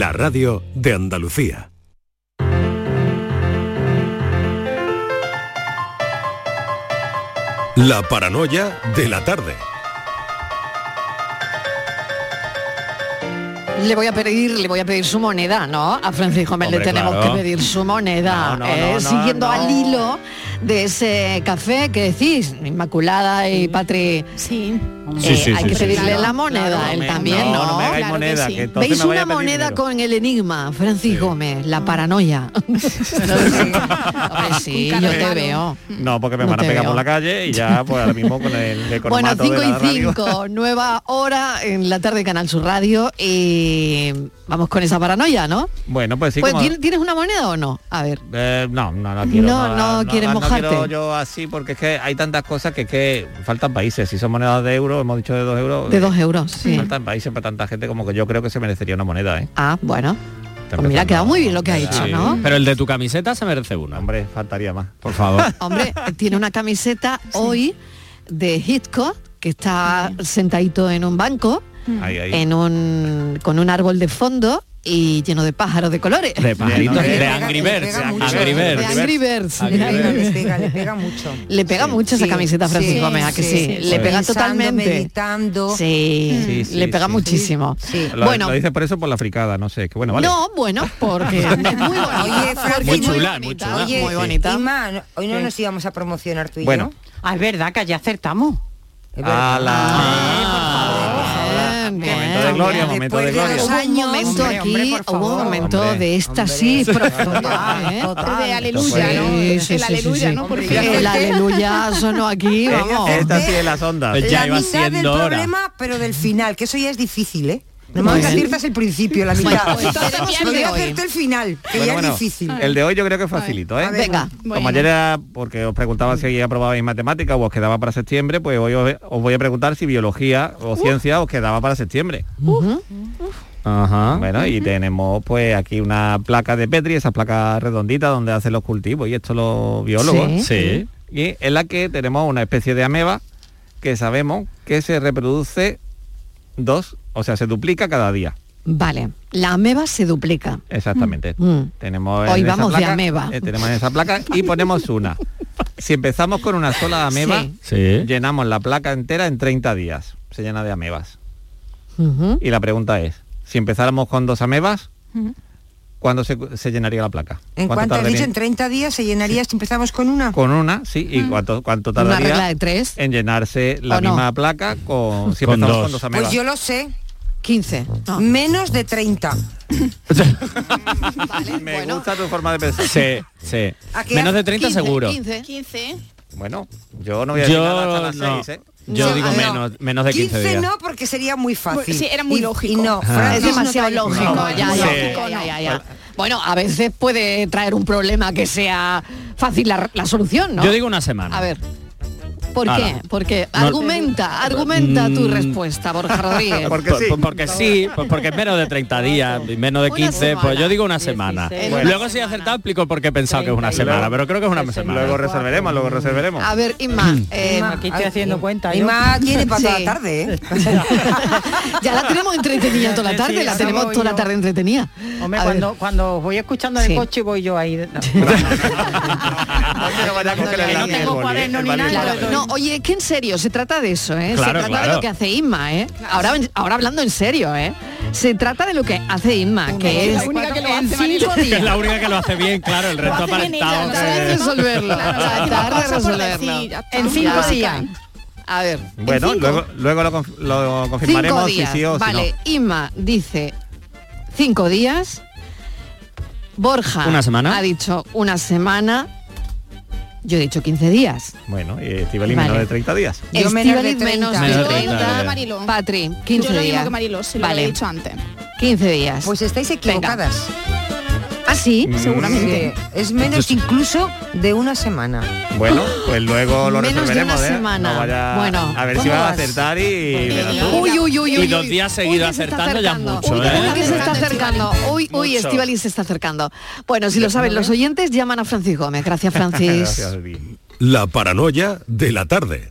La radio de Andalucía. La paranoia de la tarde. Le voy a pedir, le voy a pedir su moneda, ¿no? A Francisco Mel le Hombre, tenemos claro. que pedir su moneda, No, no, ¿eh? no, no, siguiendo no. al hilo de ese café que decís, Inmaculada y Patri. Sí. Sí, sí, hay sí, que sí, pedirle la moneda, Claro, él también, ¿no? no, no me hagáis Claro que moneda, sí. que entonces ¿Veis me vaya una a pedir moneda dinero. con el enigma, Francis Gómez? La paranoia. Sí, yo te de veo. No, porque me No van a pegar por la calle y ya pues ahora mismo con el Bueno, economato 5 de y la radio. 5, nueva hora en la tarde Canal Sur Radio y vamos con esa paranoia, ¿no? Bueno, pues sí, Pues, como- ¿tienes- ¿Tienes una moneda o no? A ver. Eh, no, no, no quiero. No, no quieres no mojarte. quiero yo así porque es que hay tantas cosas que, que faltan países. Si son monedas de euros, hemos dicho de dos euros. De eh, dos euros, sí. Faltan países para tanta gente como que yo creo que se merecería una moneda, ¿eh? Ah, bueno. Pues mira, ha quedado muy bien lo que ha hecho, Sí. ¿no? Pero el de tu camiseta se merece una. Hombre, faltaría más. Por favor. Hombre, tiene una camiseta hoy de Hitchcock que está sentadito en un banco, Ahí, ahí. en un, con un árbol de fondo y lleno de pájaros de colores. De pajaritos, de le Angry Birds. Angry Birds. Angry Birds. Angry Le pega, Birds. le pega, le pega mucho. Le pega mucho esa Sí, camiseta a Francisco Gómez, ¿a que sí? sí, sí, Le pega Pensando, totalmente. meditando. Sí, Sí, sí, le pega sí. muchísimo. Lo, Bueno, lo dice por eso por la fricada, no sé. Que bueno, vale. no, bueno, porque es muy bonita. Oye, Muy chula, muy bonita, chula. Oye, muy bonita. Hoy no nos íbamos a promocionar tú y Bueno. yo. Ah, es verdad que ya acertamos. Es verdad. La... Momento de gloria, momento de Después de gloria. Hubo un momento hombre, aquí, hubo un momento Hombre, de éxtasis hombre. profunda, ¿eh? Total. De aleluya, Sí, ¿no? Sí, sí, el sí, aleluya, sí, ¿no? ya El aleluya sonó aquí, vamos. Esta sí es las ondas. Eh, Ya la iba mitad del siendo hora. problema, pero del final, que eso ya es difícil, ¿eh? Muy Normalmente bien. aciertas el principio, la mitad. pues Pero el final, que Bueno, ya bueno, es difícil. El de hoy yo creo que es facilito, ¿eh? Ver, Venga. Como Bueno. ayer era porque os preguntaba si aprobabais matemáticas o os quedaba para septiembre, pues hoy os, os voy a preguntar si biología o ciencia os quedaba para septiembre. Ajá. Bueno, y tenemos pues aquí una placa de Petri, esa placa redondita donde hacen los cultivos y esto los biólogos. Sí. Sí. Y en la que tenemos una especie de ameba que sabemos que se reproduce dos, o sea, se duplica cada día. Vale, la ameba se duplica. Exactamente. Mm. Tenemos en Hoy esa vamos de ameba. eh, tenemos en esa placa y ponemos una. Si empezamos con una sola ameba, Sí. Llenamos la placa entera en 30 días. Se llena de amebas. Y la pregunta es, si empezáramos con dos amebas, ¿cuándo se, se llenaría la placa? ¿En ¿Cuánto cuánto has tardaría? dicho? ¿En 30 días se llenaría si empezamos con una? Con una, sí. ¿Y cuánto, cuánto Una regla tardaría de tres, en llenarse la misma placa con, si Con empezamos dos. con dos amebas? Pues yo lo sé, 15. No. menos de 30. Vale, Me bueno. gusta tu forma de pensar. Sí, sí. ¿A qué Menos de hace? 30 15, seguro. 15. 15. Bueno, yo no voy a decir nada hasta Yo las no. seis, ¿eh? Yo No, digo menos, menos de 15 días. no, porque sería muy fácil. Sí, era muy Y- lógico. Y no, Ah. Es demasiado lógico, No, ya, ya, ya. Bueno, a veces puede traer un problema que sea fácil la, la solución, ¿no? Yo digo una semana. A ver. ¿Por qué? Porque No- argumenta, argumenta tu Mm. respuesta, Borja Rodríguez. Porque Por- sí. por- porque sí, pues porque es menos de 30 días y menos de Una 15, pues yo digo una semana. Bueno. Luego si he acertado explico por qué he pensado que es una semana, pero creo que es una semana. Luego resolveremos, luego resolveremos. A ver, Inma, eh, Inma, Aquí estoy haciendo cuenta, más tiene para toda Sí. la tarde, ¿eh? ya la tenemos entretenida toda la tarde, Sí, la tenemos toda la tarde entretenida. Hombre, cuando, cuando os voy escuchando en Sí. el coche voy yo ahí. No tengo cuaderno ni nada. No, oye, es que en serio, se trata de eso, ¿eh? se Claro, trata de lo que hace Inma, ¿eh? Ahora, ahora hablando en serio, ¿eh? Se trata de lo que hace Inma, que la es única que lo en hace, cinco. Que es días. la única que lo hace bien, claro, el resto aparentado. Tratar de resolverlo, tratar de. En cinco días. A ver, en Bueno, cinco- luego, luego lo, conf- lo cinco confirmaremos si días. sí o si vale, no. Inma dice cinco días. Borja ¿Una semana? ha dicho una semana. Yo he dicho 15 días. Bueno, y Estivali Vale. menos de 30 días. Yo menos de Estíbaliz menos 30. de Menos de 30. 30, vale. Marilo. Patri, 15 Yo lo días. mismo que Marilo, se lo vale, he dicho antes. 15 días. Pues estáis equivocadas. ¿Ah, sí? Seguramente. Sí, Es menos incluso de una semana. Bueno, pues luego lo Menos de resolveremos, una ¿eh? semana. No vaya- Bueno, a ver si ¿cómo vas a acertar y... Uy, uy, uy, Y dos días seguidos acertando ya mucho, Uy, ¿eh? que se está acercando. Uy, uy, Mucho. Estivaliz se está acercando. Bueno, si lo saben los oyentes, llaman a Francis Gómez. Gracias, Francis. Gracias. La paranoia de la tarde.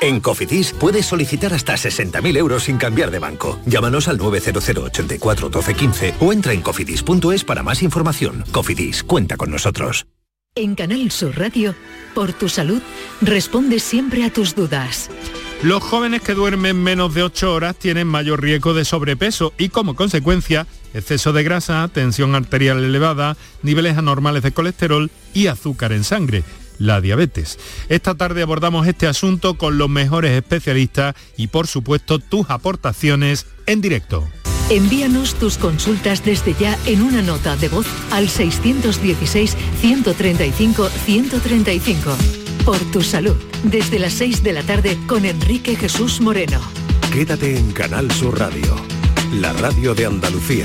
En Cofidis puedes solicitar hasta 60.000 euros sin cambiar de banco. Llámanos al 900 84 12 15 o entra en cofidis.es para más información. Cofidis, cuenta con nosotros. En Canal Sur Radio, por tu salud, responde siempre a tus dudas. Los jóvenes que duermen menos de 8 horas tienen mayor riesgo de sobrepeso y como consecuencia, exceso de grasa, tensión arterial elevada, niveles anormales de colesterol y azúcar en sangre la diabetes. Esta tarde abordamos este asunto con los mejores especialistas y por supuesto tus aportaciones en directo. Envíanos tus consultas desde ya en una nota de voz al 616-135-135. Por tu salud, desde las 6 de la tarde con Enrique Jesús Moreno. Quédate en Canal Sur Radio, la radio de Andalucía.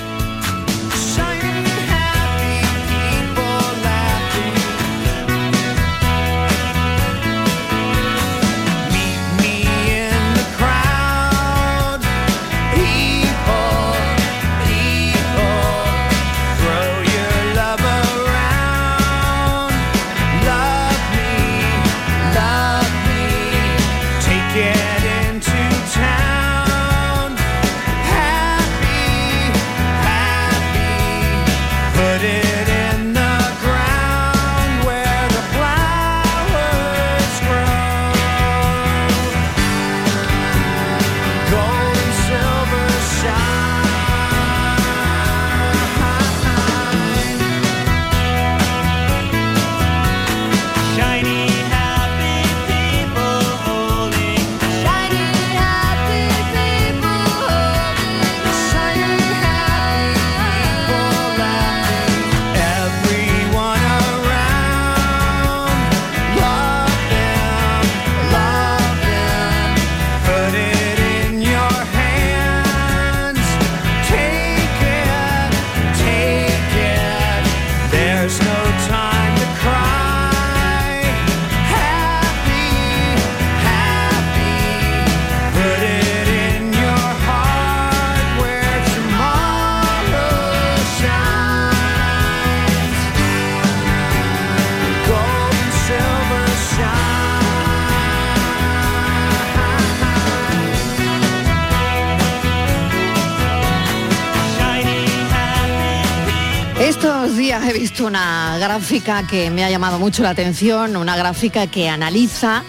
He visto una gráfica que me ha llamado mucho la atención, una gráfica que analiza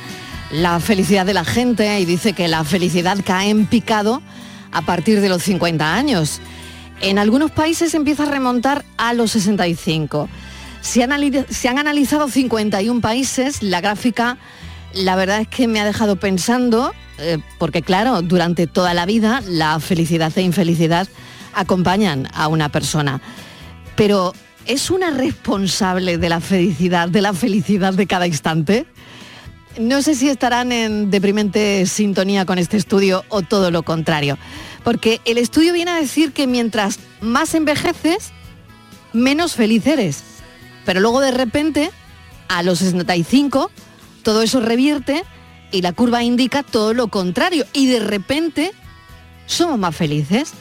la felicidad de la gente y dice que la felicidad cae en picado a partir de los 50 años. En algunos países empieza a remontar a los 65. Se han, se han analizado 51 países, la gráfica la verdad es que me ha dejado pensando, eh, porque claro, durante toda la vida la felicidad e infelicidad acompañan a una persona. Pero ¿es una responsable de la felicidad, de la felicidad de cada instante? No sé si estarán en deprimente sintonía con este estudio o todo lo contrario, porque el estudio viene a decir que mientras más envejeces, menos feliz eres. Pero luego de repente, a los 65, todo eso revierte y la curva indica todo lo contrario. Y de repente somos más felices.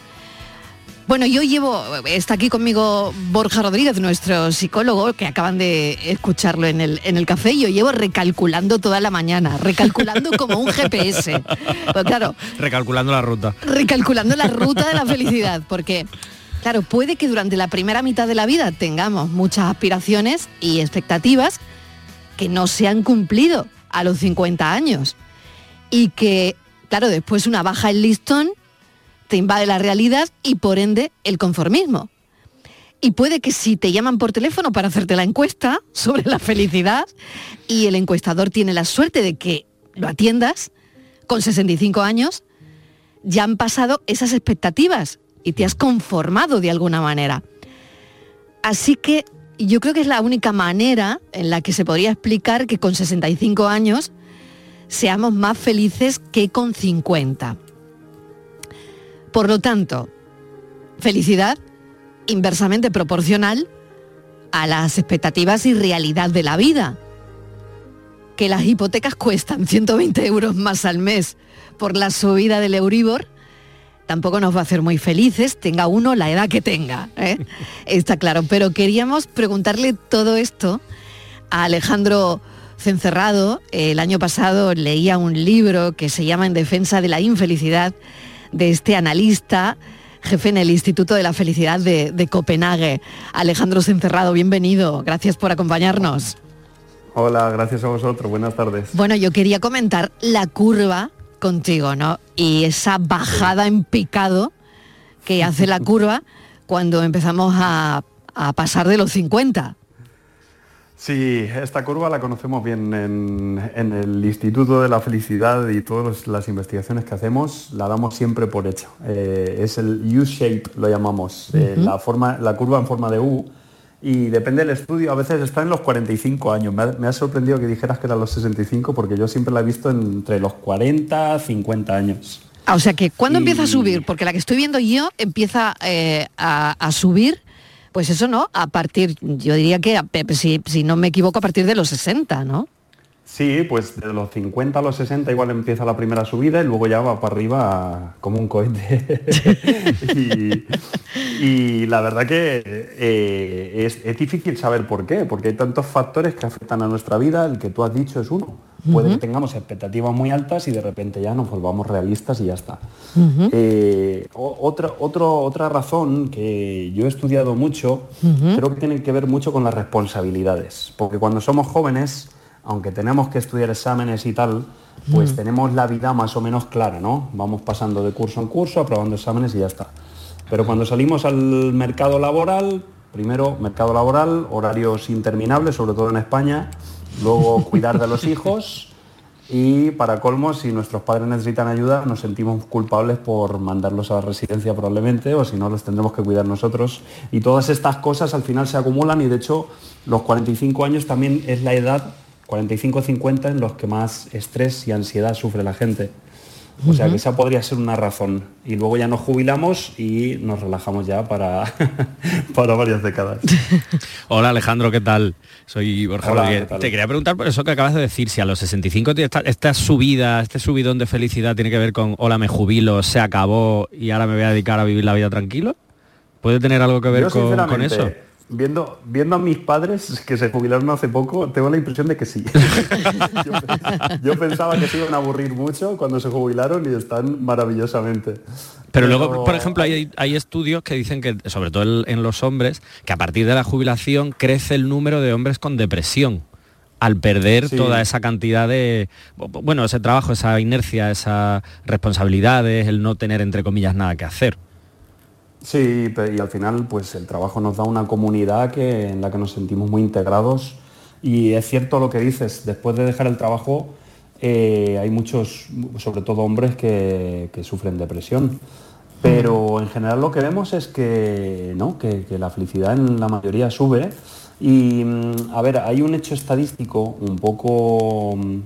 Bueno, yo llevo, está aquí conmigo Borja Rodríguez, nuestro psicólogo, que acaban de escucharlo en el, en el café, y yo llevo recalculando toda la mañana, recalculando como un GPS. Pues claro, Recalculando la ruta. recalculando la ruta de la felicidad, porque, claro, puede que durante la primera mitad de la vida tengamos muchas aspiraciones y expectativas que no se han cumplido a los 50 años. Y que, claro, después una baja el listón te invade la realidad y por ende el conformismo. Y puede que si te llaman por teléfono para hacerte la encuesta sobre la felicidad y el encuestador tiene la suerte de que lo atiendas con 65 años, ya han pasado esas expectativas y te has conformado de alguna manera. Así que yo creo que es la única manera en la que se podría explicar que con 65 años seamos más felices que con 50. Por lo tanto, felicidad inversamente proporcional a las expectativas y realidad de la vida. Que las hipotecas cuestan 120 euros más al mes por la subida del Euribor, tampoco nos va a hacer muy felices, tenga uno la edad que tenga, ¿eh? está claro. Pero queríamos preguntarle todo esto a Alejandro Cencerrado. El año pasado leía un libro que se llama En defensa de la infelicidad de este analista, jefe en el Instituto de la Felicidad de, de Copenhague. Alejandro Cencerrado, bienvenido. Gracias por acompañarnos. Hola, gracias a vosotros. Buenas tardes. Bueno, yo quería comentar la curva contigo, ¿no? Y esa bajada en picado que hace la curva cuando empezamos a, a pasar de los 50. Sí, esta curva la conocemos bien en, en el Instituto de la Felicidad y todas las investigaciones que hacemos la damos siempre por hecho. Eh, es el U-shape, lo llamamos, eh, la, forma, la curva en forma de U. Y depende del estudio, a veces está en los 45 años. Me ha, me ha sorprendido que dijeras que eran los 65 porque yo siempre la he visto entre los 40 50 años. Ah, o sea que cuando Y- empieza a subir, porque la que estoy viendo yo empieza eh, a, a subir, pues eso no, a partir, yo diría que, a- si, si no me equivoco, a partir de los 60, ¿no? Sí, pues de los 50 a los 60 igual empieza la primera subida y luego ya va para arriba como un cohete. y, y la verdad que eh, es, es difícil saber por qué, porque hay tantos factores que afectan a nuestra vida, el que tú has dicho es uno. Puede que tengamos expectativas muy altas y de repente ya nos volvamos realistas y ya está. Eh, otra, otro- otra razón que yo he estudiado mucho, creo que tiene que ver mucho con las responsabilidades, porque cuando somos jóvenes, aunque tenemos que estudiar exámenes y tal, pues tenemos la vida más o menos clara, ¿no? Vamos pasando de curso en curso, aprobando exámenes y ya está. Pero cuando salimos al mercado laboral, primero mercado laboral, horarios interminables, sobre todo en España, luego cuidar de los hijos y para colmo, si nuestros padres necesitan ayuda, nos sentimos culpables por mandarlos a la residencia probablemente, o si no, los tendremos que cuidar nosotros. Y todas estas cosas al final se acumulan y de hecho los 45 años también es la edad, 45-50, en los que más estrés y ansiedad sufre la gente. O sea que esa podría ser una razón. Y luego ya nos jubilamos y nos relajamos ya para, para varias décadas. Hola Alejandro, ¿qué tal? Soy Borja Hola, Rodríguez. Te quería preguntar por eso que acabas de decir, si a los 65 tiene esta, esta subida, este subidón de felicidad tiene que ver con hola me jubilo, se acabó y ahora me voy a dedicar a vivir la vida tranquilo. ¿Puede tener algo que ver Yo, con, eso? Viendo, viendo a mis padres que se jubilaron hace poco, tengo la impresión de que sí. yo, yo pensaba que se iban a aburrir mucho cuando se jubilaron y están maravillosamente. Pero luego, por ejemplo, hay, hay estudios que dicen que, sobre todo el- en los hombres, que a partir de la jubilación crece el número de hombres con depresión al perder Sí. toda esa cantidad de, bueno, ese trabajo, esa inercia, esas responsabilidades, el no tener, entre comillas, nada que hacer. Sí, y al final pues el trabajo nos da una comunidad que, en la que nos sentimos muy integrados y es cierto lo que dices, después de dejar el trabajo eh, hay muchos, sobre todo hombres, que, que sufren depresión. Pero en general lo que vemos es que, ¿no? que, que la felicidad en la mayoría sube. Y mm, a ver, hay un hecho estadístico un poco, mm,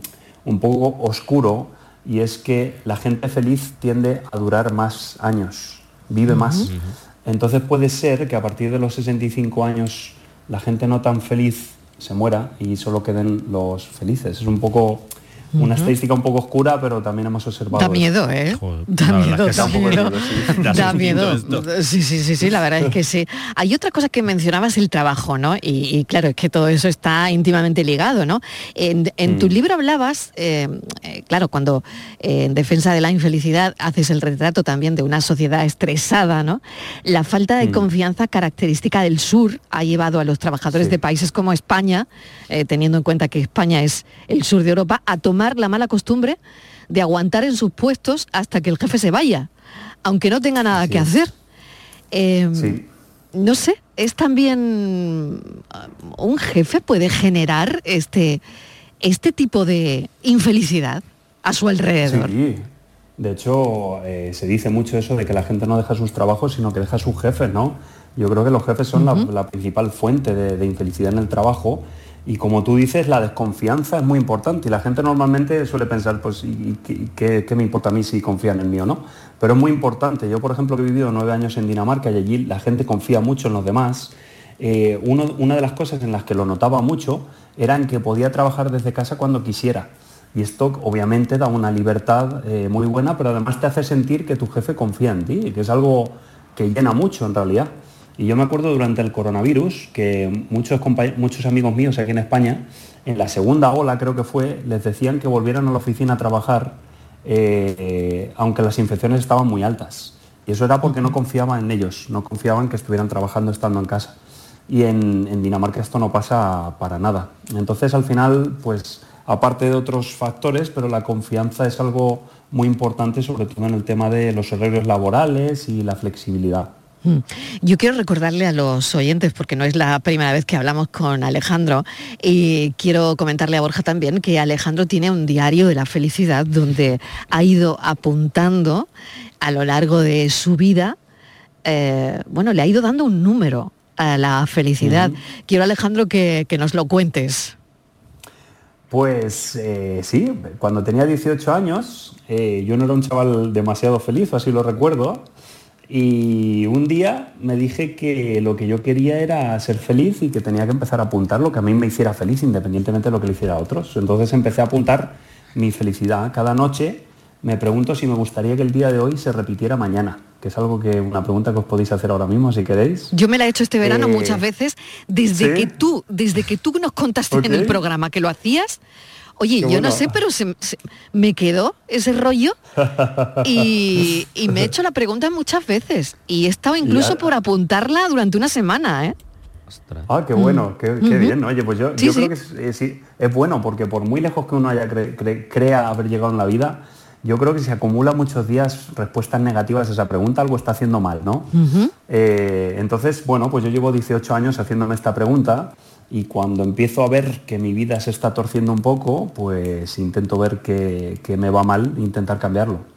un poco oscuro y es que la gente feliz tiende a durar más años, vive más. Entonces puede ser que a partir de los 65 años la gente no tan feliz se muera y solo queden los felices. Es un poco Una estadística un poco oscura, pero también hemos observado... Da eso. miedo, ¿eh? Da verdad miedo, es que da miedo. miedo, sí. Da Da miedo. sustito Sí, sí, sí, sí, la verdad es que sí. Hay otra cosa que mencionabas, el trabajo, ¿no? Y, y claro, es que todo eso está íntimamente ligado, ¿no? En, en tu Mm. libro hablabas, eh, eh, claro, cuando eh, en defensa de la infelicidad haces el retrato también de una sociedad estresada, ¿no? La falta de Mm. confianza característica del sur ha llevado a los trabajadores de países como España, eh, teniendo en cuenta que España es el sur de Europa, a tomar la mala costumbre de aguantar en sus puestos hasta que el jefe se vaya, aunque no tenga nada que hacer. Eh, No sé, es también uh, un jefe puede generar este este tipo de infelicidad a su alrededor. Sí, de hecho eh, se dice mucho eso de que la gente no deja sus trabajos, sino que deja sus jefes, ¿no? Yo creo que los jefes son la, la principal fuente de, de infelicidad en el trabajo y como tú dices, la desconfianza es muy importante y la gente normalmente suele pensar, pues, ¿y, y qué- qué, qué me importa a mí si confían en mí o no? Pero es muy importante. Yo, por ejemplo, que he vivido nueve años en Dinamarca y allí la gente confía mucho en los demás. eh, uno- una de las cosas en las que lo notaba mucho era en que podía trabajar desde casa cuando quisiera. Y esto obviamente da una libertad eh, muy buena, pero además te hace sentir que tu jefe confía en ti, que es algo que llena mucho en realidad. Y yo me acuerdo durante el coronavirus que muchos, muchos amigos míos aquí en España, en la segunda ola creo que fue, les decían que volvieran a la oficina a trabajar, eh, eh, aunque las infecciones estaban muy altas. Y eso era porque no confiaban en ellos, no confiaban que estuvieran trabajando estando en casa. Y en, en Dinamarca esto no pasa para nada. Entonces al final, pues aparte de otros factores, pero la confianza es algo muy importante, sobre todo en el tema de los horarios laborales y la flexibilidad. Mm. Yo quiero recordarle a los oyentes, porque no es la primera vez que hablamos con Alejandro, y quiero comentarle a Borja también que Alejandro tiene un diario de la felicidad donde ha ido apuntando a lo largo de su vida, eh, bueno, le ha ido dando un número a la felicidad. Quiero, Alejandro, que, que nos lo cuentes. Pues eh, sí, cuando tenía 18 años, eh, yo no era un chaval demasiado feliz, así lo recuerdo, y un día me dije que lo que yo quería era ser feliz y que tenía que empezar a apuntar lo que a mí me hiciera feliz, independientemente de lo que le hiciera a otros. Entonces empecé a apuntar mi felicidad. Cada noche me pregunto si me gustaría que el día de hoy se repitiera mañana, que es algo que una pregunta que os podéis hacer ahora mismo si queréis. Yo me la he hecho este verano Eh, muchas veces, desde ¿sí? que tú, desde que tú nos contaste en el programa que lo hacías. Oye, Qué yo bueno. no sé, pero se- se- me quedó ese rollo y, y me he hecho la pregunta muchas veces y he estado incluso Ya. por apuntarla durante una semana, ¿eh? Ah, qué bueno, qué, qué bien. Oye, pues yo, Sí, yo sí. creo que es, es- sí, es bueno porque por muy lejos que uno haya cre- cre- crea haber llegado en la vida, yo creo que si acumula muchos días respuestas negativas a esa pregunta, algo está haciendo mal, ¿no? Eh, entonces, bueno, pues yo llevo 18 años haciéndome esta pregunta y cuando empiezo a ver que mi vida se está torciendo un poco, pues intento ver que, que me va mal, intentar cambiarlo.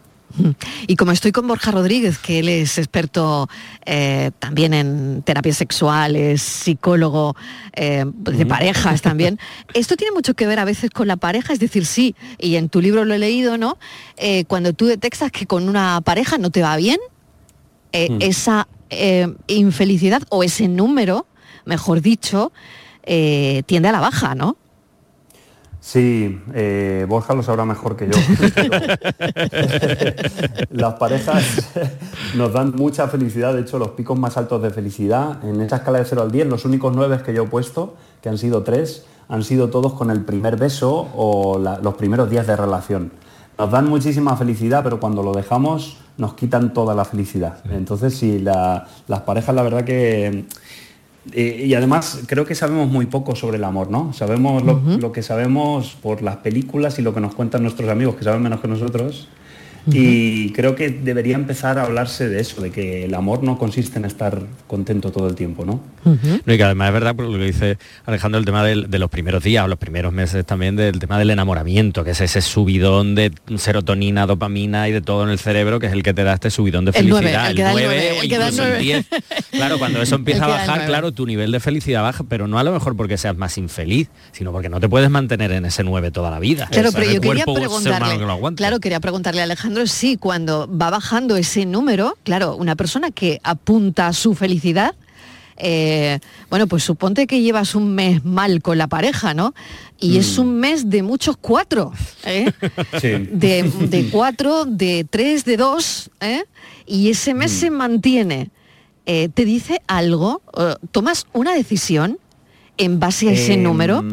Y como estoy con Borja Rodríguez, que él es experto eh, también en terapias sexuales, psicólogo eh, de Mm. parejas también, esto tiene mucho que ver a veces con la pareja, es decir, sí, y en tu libro lo he leído, ¿no? Eh, cuando tú detectas que con una pareja no te va bien, Mm. esa infelicidad o ese número, mejor dicho, tiende a la baja, ¿no? Sí, eh, Borja lo sabrá mejor que yo. Las parejas nos dan mucha felicidad, de hecho los picos más altos de felicidad, en esa escala de 0 al 10, los únicos 9 que yo he puesto, que han sido 3, han sido todos con el primer beso o la- los primeros días de relación. Nos dan muchísima felicidad, pero cuando lo dejamos nos quitan toda la felicidad. Entonces sí, la- las parejas la verdad que... Eh, y además creo que sabemos muy poco sobre el amor, ¿no? Sabemos lo, lo que sabemos por las películas y lo que nos cuentan nuestros amigos, que saben menos que nosotros. Y creo que debería empezar a hablarse de eso, de que el amor no consiste en estar contento todo el tiempo, ¿no? No, y que además es verdad, por lo que dice Alejandro, el tema del- de, los primeros días o los primeros meses también, del tema del enamoramiento, que es ese subidón de serotonina, dopamina y de todo en el cerebro, que es el que te da este subidón de felicidad. el que da el nueve nueve, o el que da el incluso el nueve. 10. Claro, cuando eso empieza a bajar, claro, tu nivel de felicidad baja, pero no a lo mejor porque seas más infeliz, sino porque no te puedes mantener en ese 9 toda la vida. Claro, O sea, pero el yo quería cuerpo ser humano preguntarle, que claro, quería preguntarle a Alejandro si cuando va bajando ese número, claro, una persona que apunta a su felicidad, eh, bueno, pues suponte que llevas un mes mal con la pareja, ¿no? Y es Mm. un mes de muchos cuatro, ¿eh? Sí. de, de cuatro, de tres, de dos, ¿eh? y ese mes Mm. se mantiene. ¿Te dice algo? ¿Tomas una decisión en base a ese Em, número?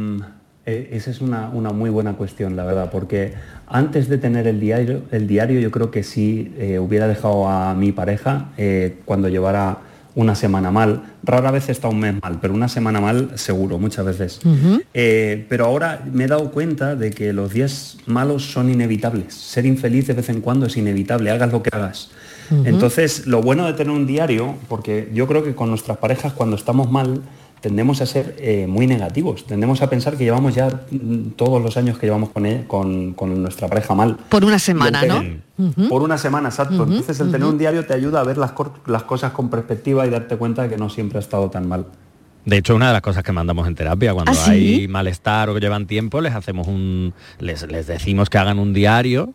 Eh, esa es una, una muy buena cuestión, la verdad, porque antes de tener el diario, el diario yo creo que sí eh, hubiera dejado a mi pareja eh, cuando llevara una semana mal. Rara vez está un mes mal, pero una semana mal seguro, muchas veces. Pero ahora me he dado cuenta de que los días malos son inevitables. Ser infeliz de vez en cuando es inevitable, hagas lo que hagas. Entonces, lo bueno de tener un diario, porque yo creo que con nuestras parejas cuando estamos mal, tendemos a ser eh, muy negativos, tendemos a pensar que llevamos ya mm, todos los años que llevamos con, él- con, con nuestra pareja mal. Por una semana, ¿no? Por una semana, exacto. Entonces el tener un diario te ayuda a ver las, cosas con perspectiva y darte cuenta de que no siempre ha estado tan mal. De hecho, una de las cosas que mandamos en terapia, cuando ¿Ah, sí? hay malestar o que llevan tiempo, les hacemos un. Les, les decimos que hagan un diario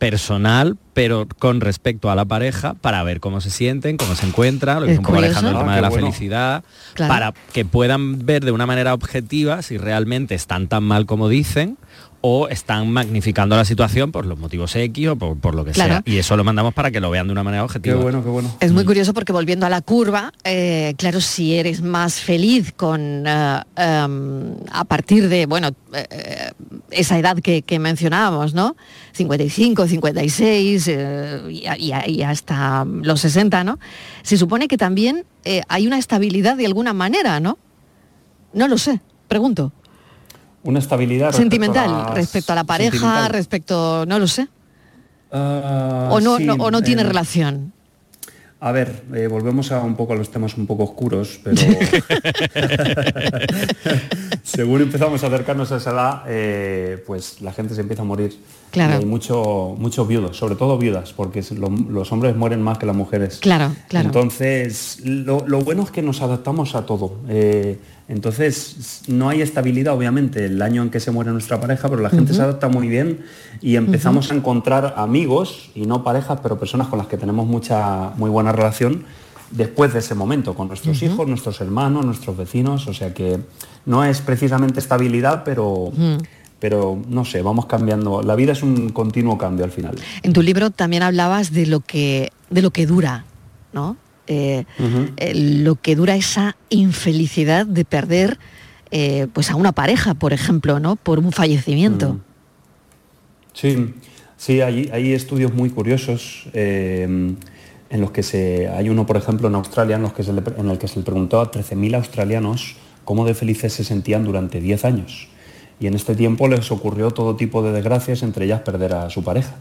personal, pero con respecto a la pareja, para ver cómo se sienten, cómo se encuentran, lo que Es un poco curioso. Alejandro, el Ah, tema qué de la bueno. felicidad, Claro. para que puedan ver de una manera objetiva si realmente están tan mal como dicen o están magnificando la situación por los motivos X o por, por lo que Claro. sea. Y eso lo mandamos para que lo vean de una manera objetiva. Qué bueno, qué bueno. Es muy curioso porque volviendo a la curva, eh, claro, si eres más feliz con eh, em, a partir de, bueno, eh, esa edad que, que mencionábamos, ¿no? 55, 56 eh, y, y y hasta los 60, ¿no? Se supone que también eh, hay una estabilidad de alguna manera, ¿no? No lo sé, pregunto. Una estabilidad respecto Sentimental, respecto a la pareja, respecto, no lo sé. Ah, o no, sí, no- o no tiene eh, relación. A ver, eh, volvemos a un poco a los temas un poco oscuros, pero según empezamos a acercarnos a esa edad, eh, pues la gente se empieza a morir. Claro. Y hay mucho, muchos viudos, sobre todo viudas, porque lo- los hombres mueren más que las mujeres. Claro, claro. Entonces, lo, lo bueno es que nos adaptamos a todo. Eh, entonces, no hay estabilidad, obviamente, el año en que se muere nuestra pareja, pero la gente se adapta muy bien y empezamos a encontrar amigos, y no parejas, pero personas con las que tenemos mucha, muy buena relación después de ese momento, con nuestros hijos, nuestros hermanos, nuestros vecinos. O sea que no es precisamente estabilidad, pero, pero no sé, vamos cambiando. La vida es un continuo cambio al final. En tu libro también hablabas de lo que, de lo que dura, ¿no? Eh, eh, lo que dura esa infelicidad de perder eh, pues a una pareja, por ejemplo, ¿no? Por un fallecimiento. Sí, sí, hay, hay estudios muy curiosos eh, en los que se, hay uno, por ejemplo, en Australia, en, los que se le- en el que se le preguntó a 13.000 australianos cómo de felices se sentían durante 10 años. Y en este tiempo les ocurrió todo tipo de desgracias, entre ellas perder a su pareja.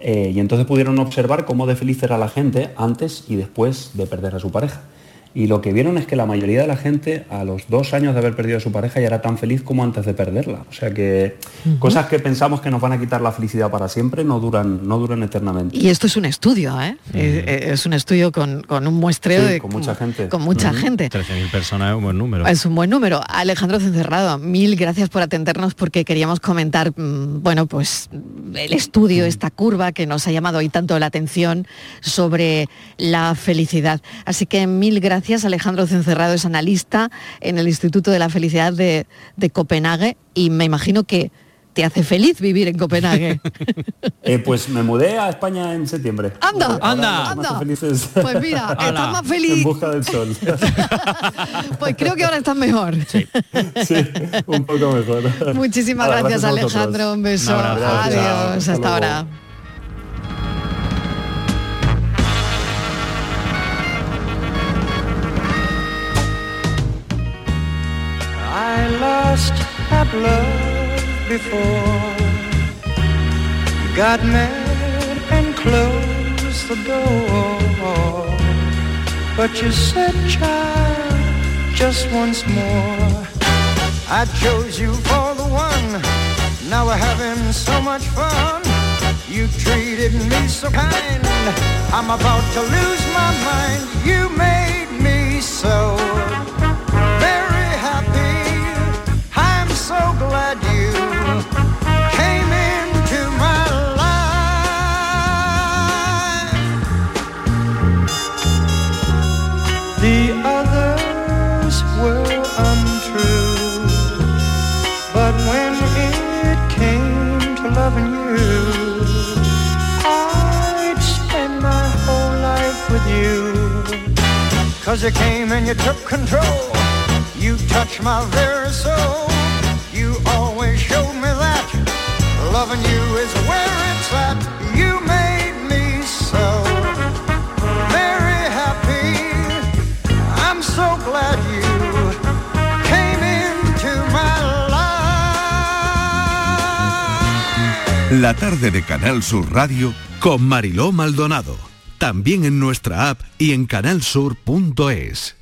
Eh, y entonces pudieron observar cómo de feliz era la gente antes y después de perder a su pareja. Y lo que vieron es que la mayoría de la gente a los dos años de haber perdido a su pareja ya era tan feliz como antes de perderla. O sea que cosas que pensamos que nos van a quitar la felicidad para siempre no duran, no duran eternamente. Y esto es un estudio, ¿eh? Es un estudio con, con un muestreo Sí, de con mucha gente. Con mucha Ujú. gente. 13.000 personas es un buen número. Es un buen número. Alejandro Cencerrado, mil gracias por atendernos porque queríamos comentar, mm, bueno, pues el estudio, esta curva que nos ha llamado hoy tanto la atención sobre la felicidad. Así que mil gracias, Alejandro Cencerrado es analista en el Instituto de la Felicidad de, de Copenhague y me imagino que te hace feliz vivir en Copenhague. Eh, pues me mudé a España en septiembre. Anda, Ahora anda, anda. Pues mira, estás más feliz. En busca del sol. Pues creo que ahora estás mejor. Sí, un poco mejor. Muchísimas gracias. Alejandro. Un beso. Un abrazo. Adiós. Chao. Hasta, Hasta luego. ahora. I lost that love before. Got mad and closed the door. But you said, child, just once more. I chose you for the one. Now we're having so much fun. You treated me so kind. I'm about to lose my mind. You made Cause you came and you took control. You touched my very soul. You always showed me that loving you is where it's at. You made me so very happy. I'm so glad you came into my life. La tarde de Canal Sur Radio con Mariló Maldonado. También en nuestra app y en canalsur.es.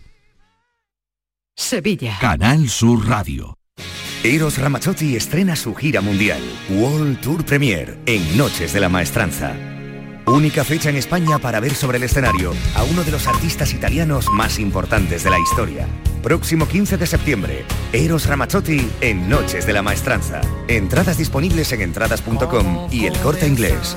Sevilla. Canal Sur Radio. Eros Ramazzotti estrena su gira mundial, World Tour Premier, en Noches de la Maestranza. Única fecha en España para ver sobre el escenario a uno de los artistas italianos más importantes de la historia. Próximo 15 de septiembre, Eros Ramazzotti en Noches de la Maestranza. Entradas disponibles en entradas.com y el corte inglés.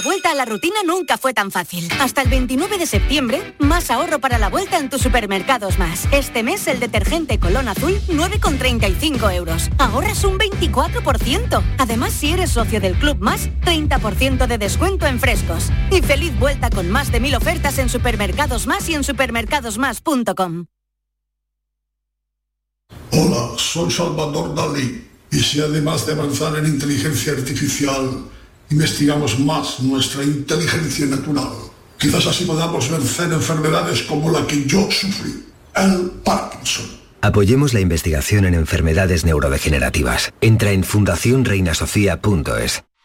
La vuelta a la rutina nunca fue tan fácil. Hasta el 29 de septiembre, más ahorro para la vuelta en tus supermercados más. Este mes el detergente Colón Azul 9,35 euros. Ahorras un 24%. Además, si eres socio del Club Más, 30% de descuento en frescos. Y feliz vuelta con más de mil ofertas en supermercados más y en supermercadosmás.com. Hola, soy Salvador Dalí. Y si además de avanzar en inteligencia artificial, investigamos más nuestra inteligencia natural, quizás así podamos vencer enfermedades como la que yo sufrí, el Parkinson. Apoyemos la investigación en enfermedades neurodegenerativas. Entra en fundacionreinasofía.es.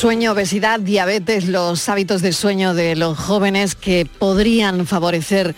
Sueño, obesidad, diabetes, los hábitos de sueño de los jóvenes que podrían favorecer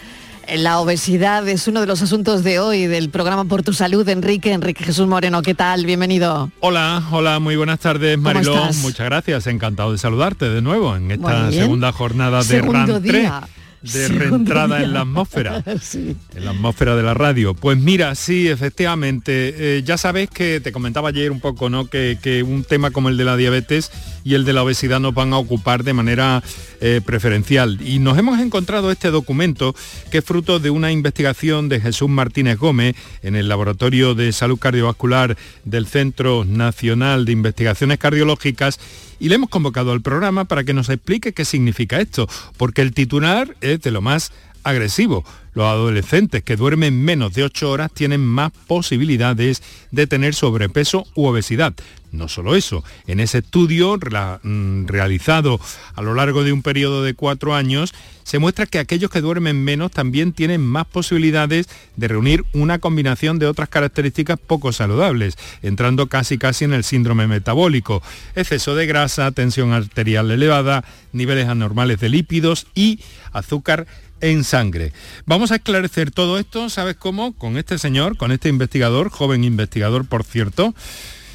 la obesidad es uno de los asuntos de hoy del programa Por tu Salud. Enrique, Enrique Jesús Moreno, ¿qué tal? Bienvenido. Hola, hola, muy buenas tardes, ¿Cómo Mariló. Muchas gracias, encantado de saludarte de nuevo en esta segunda jornada de Segundo día. De reentrada en la atmósfera. Sí. En la atmósfera de la radio. Pues mira, sí, efectivamente, eh, ya sabes que te comentaba ayer un poco, ¿no? Que, que un tema como el de la diabetes y el de la obesidad nos van a ocupar de manera eh, preferencial. Y nos hemos encontrado este documento que es fruto de una investigación de Jesús Martínez Gómez en el Laboratorio de Salud Cardiovascular del Centro Nacional de Investigaciones Cardiológicas y le hemos convocado al programa para que nos explique qué significa esto, porque el titular es de lo más agresivo. Los adolescentes que duermen menos de 8 horas tienen más posibilidades de tener sobrepeso u obesidad. No solo eso, en ese estudio mm, realizado a lo largo de un periodo de cuatro años, se muestra que aquellos que duermen menos también tienen más posibilidades de reunir una combinación de otras características poco saludables, entrando casi casi en el síndrome metabólico, exceso de grasa, tensión arterial elevada, niveles anormales de lípidos y azúcar en sangre. Vamos a esclarecer todo esto, ¿sabes cómo? Con este señor, con este investigador, joven investigador, por cierto,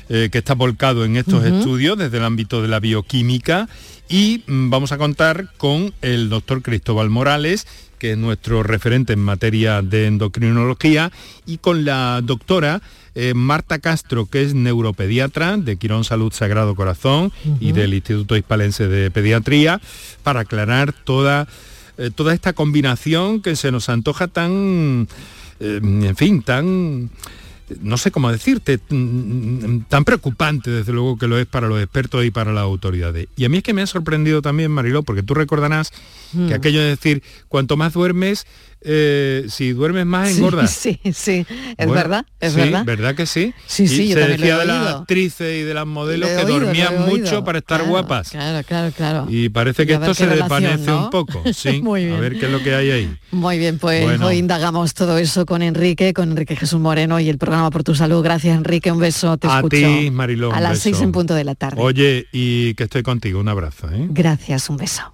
eh, que está volcado en estos estudios desde el ámbito de la bioquímica. Y mm, vamos a contar con el doctor Cristóbal Morales, que es nuestro referente en materia de endocrinología, y con la doctora eh, Marta Castro, que es neuropediatra de Quirón Salud Sagrado Corazón y del Instituto Hispalense de Pediatría, para aclarar toda, eh, toda esta combinación que se nos antoja tan, eh, en fin, tan no sé cómo decirte, mm, tan preocupante desde luego que lo es para los expertos y para las autoridades. Y a mí es que me ha sorprendido también, Mariló, porque tú recordarás Mm. que aquello de decir, cuanto más duermes, eh, si duermes más Sí, engordas. Sí, sí, es Bueno, verdad, es sí, verdad. que sí? Sí, Y sí, yo se decía de las actrices y de las modelos que oído, dormían mucho para estar Claro, guapas. Claro, claro, claro. Y parece que Y a esto se relación, desvanece ¿no? un poco. Sí, Muy bien. a ver qué es lo que hay ahí. Muy bien, pues Bueno. hoy indagamos todo eso con Enrique, con Enrique Jesús Moreno y el programa Por tu Salud. Gracias, Enrique. Un beso. Te a escucho ti, Mariló. a las beso. seis en punto de la tarde. Oye, y que estoy contigo. Un abrazo. ¿eh? Gracias, un beso.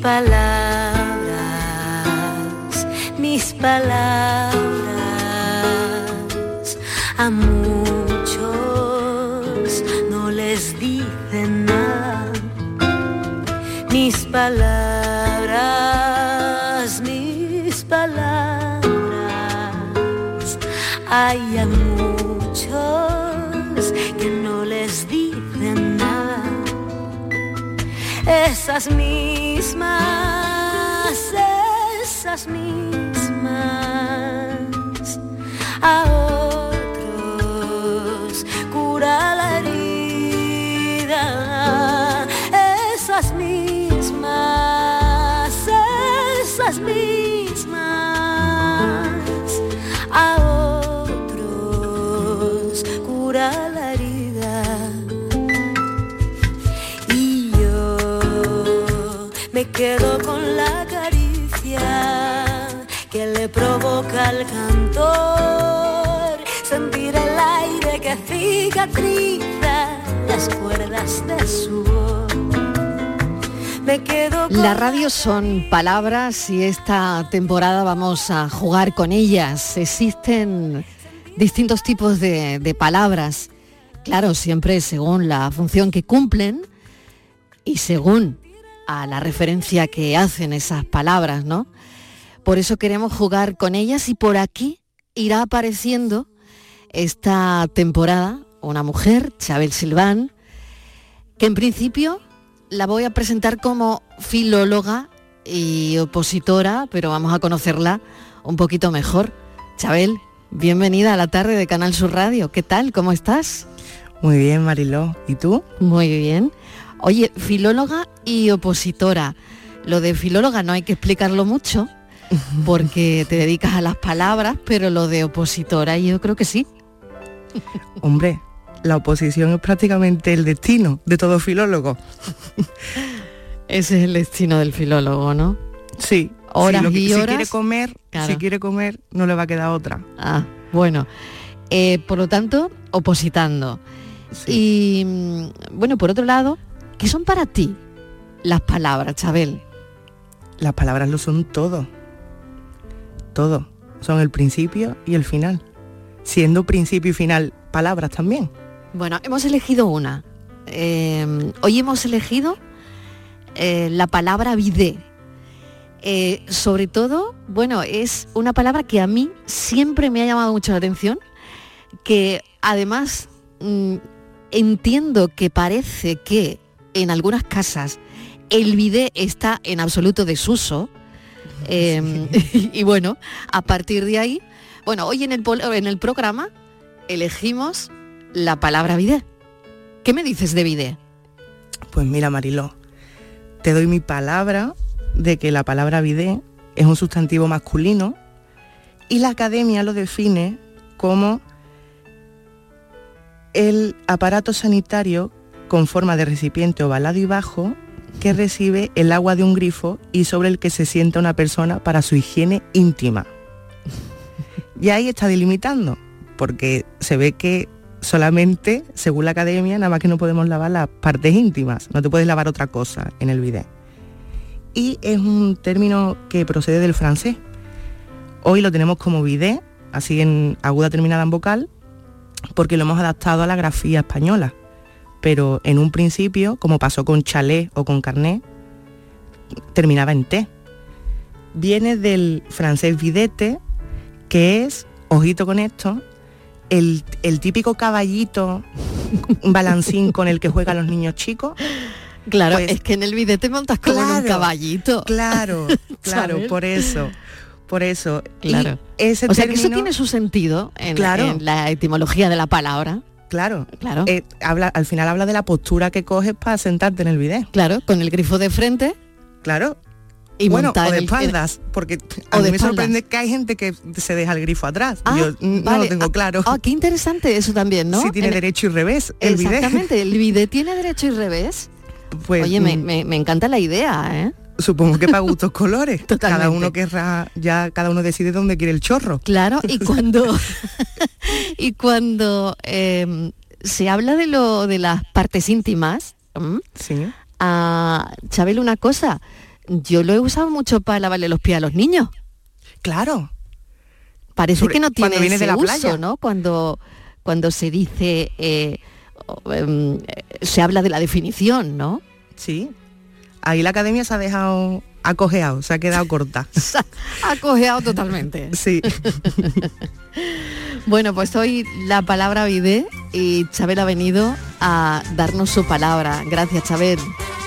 Palabras, mis palabras a muchos no les dicen nada. Mis palabras, mis palabras, hay a muchos que no les dicen nada esas mismas, esas mismas, a otros cura la herida, esas mismas, esas mismas, al cantor sentir el aire que cicatriza las cuerdas de su voz. Me quedo La radio son palabras y esta temporada vamos a jugar con ellas. Existen distintos tipos de palabras, claro, siempre según la función que cumplen y según a la referencia que hacen esas palabras, ¿no? Por eso queremos jugar con ellas y por aquí irá apareciendo esta temporada una mujer, Chabel Silván, que en principio la voy a presentar como filóloga y opositora, pero vamos a conocerla un poquito mejor. Chabel, bienvenida a la tarde de Canal Sur Radio. ¿Qué tal? ¿Cómo estás? Muy bien, Mariló. ¿Y tú? Muy bien. Oye, filóloga y opositora. Lo de filóloga no hay que explicarlo mucho porque te dedicas a las palabras, pero lo de opositora yo creo que sí. Hombre, la oposición es prácticamente el destino de todo filólogo. Ese es el destino del filólogo, ¿no? Sí. Horas si, lo que- y si horas. quiere comer, Claro. si quiere comer, no le va a quedar otra. Ah, bueno. Eh, por lo tanto, opositando. Y mm, bueno, por otro lado, ¿qué son para ti las palabras, Chabel? Las palabras lo son todo. Todo. Son el principio y el final. Siendo principio y final palabras también. Bueno, hemos elegido una. Eh, hoy hemos elegido eh, la palabra vide. Eh, sobre todo, bueno, es una palabra que a mí siempre me ha llamado mucho la atención, que además mm, entiendo que parece que en algunas casas el bidé está en absoluto desuso. Eh, y, bueno, a partir de ahí, bueno, hoy en el, en el programa elegimos la palabra bidé. ¿Qué me dices de bidé? Pues mira, Mariló, te doy mi palabra de que la palabra bidé es un sustantivo masculino y la academia lo define como el aparato sanitario con forma de recipiente ovalado y bajo que recibe el agua de un grifo y sobre el que se sienta una persona para su higiene íntima. Y ahí está delimitando, porque se ve que solamente, según la academia, nada más que no podemos lavar las partes íntimas, no te puedes lavar otra cosa en el bidet. Y es un término que procede del francés. Hoy lo tenemos como bidet, así en aguda terminada en vocal, porque lo hemos adaptado a la grafía española. Pero en un principio, como pasó con chalet o con carnet, terminaba en T. Viene del francés videte, que es, ojito con esto, el, el típico caballito balancín con el que juegan los niños chicos. Claro, Pues- es que en el vídeo te montas como en un caballito. Claro, claro, por eso. Por eso. Claro. ese o sea que eso tiene su sentido en, Claro. en la etimología de la palabra. Claro, claro. Eh, habla, al final habla de la postura que coges para sentarte en el bidet. Claro, con el grifo de frente. Claro. Y bueno, o de el- espaldas, porque a mí me espaldas. sorprende que hay gente que se deja el grifo atrás. Ah, Yo no vale. lo tengo Ah, claro. Ah, qué interesante eso también, ¿no? Si tiene En- derecho y revés el bidet. Exactamente, el bidet tiene derecho y revés. Pues, Oye, me, mm, me- me encanta la idea, ¿eh? Supongo que para gustos colores. Cada uno querrá, ya cada uno decide dónde quiere el chorro. Claro, y cuando y cuando eh, se habla de lo de las partes íntimas. Sí. a Chabel una cosa, yo lo he usado mucho para lavarle los pies a los niños. Claro. Parece Sobre- que no tiene ese de la uso, playa. ¿no? Cuando cuando se dice eh, em, eh, se habla de la definición, ¿no? Sí. Ahí la academia se ha dejado acogeado, se ha quedado corta. Ha cojeado totalmente. Sí. Bueno, pues hoy la palabra bidet y Chabel ha venido a darnos su palabra. Gracias, Chabel.